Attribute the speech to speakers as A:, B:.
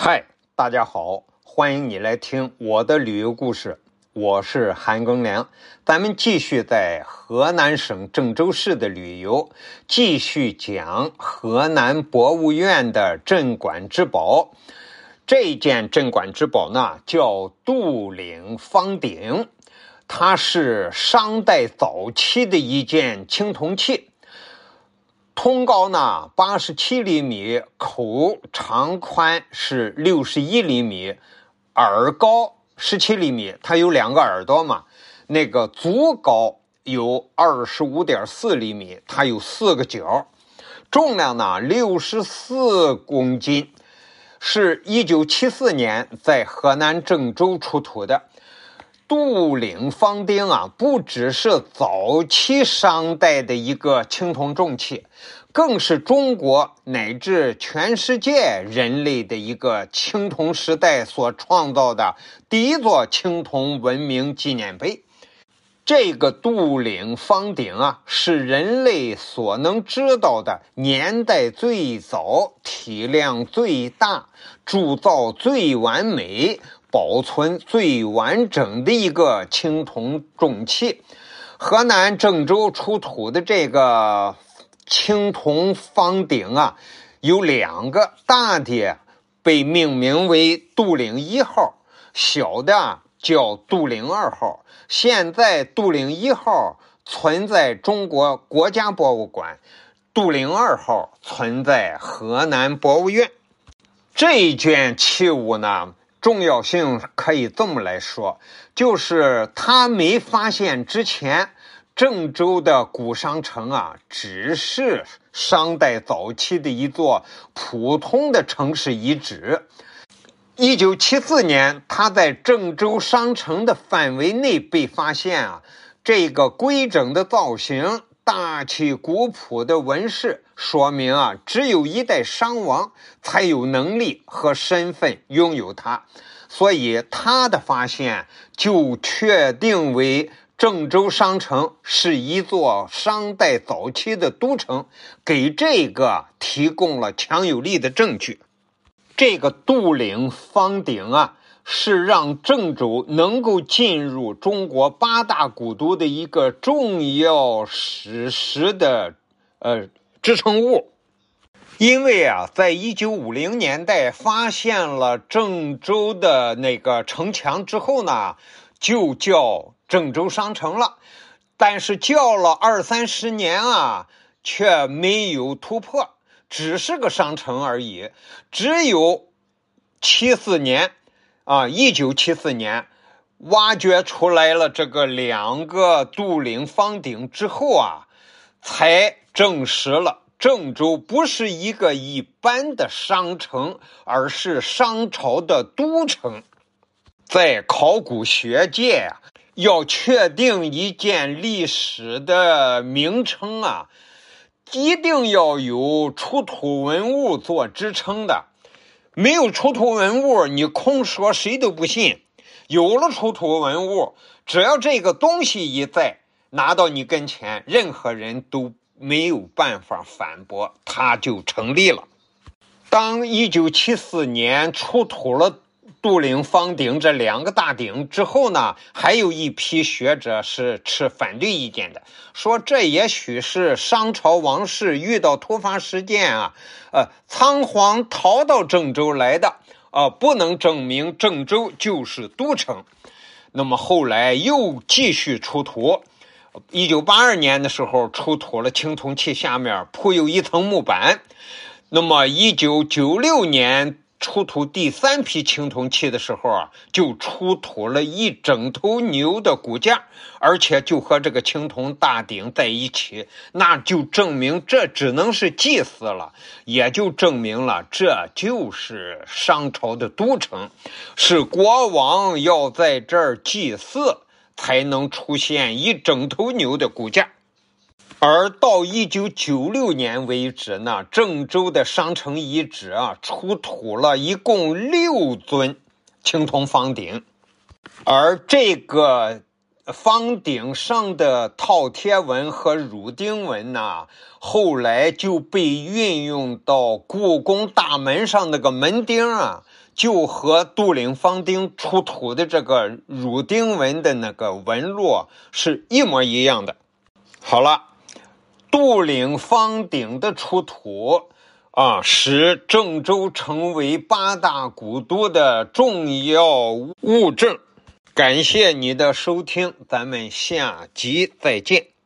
A: 嗨，大家好，欢迎你来听我的旅游故事。我是韩庚良，咱们继续在河南省郑州市的旅游，继续讲河南博物院的镇馆之宝。这件镇馆之宝呢，叫杜陵方鼎，它是商代早期的一件青铜器，通高呢八十七厘米，口长宽是六十一厘米，耳高。十七厘米，它有两个耳朵嘛？那个足高有二十五点四厘米，它有四个角，重量呢六十四公斤，是一九七四年在河南郑州出土的。杜陵方鼎啊，不只是早期商代的一个青铜重器，更是中国乃至全世界人类的一个青铜时代所创造的第一座青铜文明纪念碑。这个杜陵方鼎啊，是人类所能知道的年代最早、体量最大、铸造最完美。保存最完整的一个青铜重器，河南郑州出土的这个青铜方鼎啊，有两个大的被命名为杜陵一号，小的叫杜陵二号。现在杜陵一号存在中国国家博物馆，杜陵二号存在河南博物院。这一件器物呢？重要性可以这么来说，就是他没发现之前，郑州的古商城啊，只是商代早期的一座普通的城市遗址。一九七四年，他在郑州商城的范围内被发现啊，这个规整的造型。大气古朴的纹饰说明啊，只有一代商王才有能力和身份拥有它，所以他的发现就确定为郑州商城是一座商代早期的都城，给这个提供了强有力的证据。这个杜陵方鼎啊。是让郑州能够进入中国八大古都的一个重要史实的呃支撑物，因为啊，在一九五零年代发现了郑州的那个城墙之后呢，就叫郑州商城了，但是叫了二三十年啊，却没有突破，只是个商城而已，只有七四年。啊，一九七四年挖掘出来了这个两个杜陵方鼎之后啊，才证实了郑州不是一个一般的商城，而是商朝的都城。在考古学界啊，要确定一件历史的名称啊，一定要有出土文物做支撑的。没有出土文物，你空说谁都不信；有了出土文物，只要这个东西一在，拿到你跟前，任何人都没有办法反驳，它就成立了。当一九七四年出土了。杜陵方鼎这两个大鼎之后呢，还有一批学者是持反对意见的，说这也许是商朝王室遇到突发事件啊，呃，仓皇逃到郑州来的，啊，不能证明郑州就是都城。那么后来又继续出土，一九八二年的时候出土了青铜器，下面铺有一层木板。那么一九九六年。出土第三批青铜器的时候啊，就出土了一整头牛的骨架，而且就和这个青铜大鼎在一起，那就证明这只能是祭祀了，也就证明了这就是商朝的都城，是国王要在这儿祭祀才能出现一整头牛的骨架。而到一九九六年为止呢，郑州的商城遗址啊，出土了一共六尊青铜方鼎，而这个方鼎上的饕餮纹和乳钉纹呢，后来就被运用到故宫大门上那个门钉啊，就和杜陵方鼎出土的这个乳钉纹的那个纹路是一模一样的。好了，杜陵方鼎的出土啊，使郑州成为八大古都的重要物证。感谢你的收听，咱们下集再见。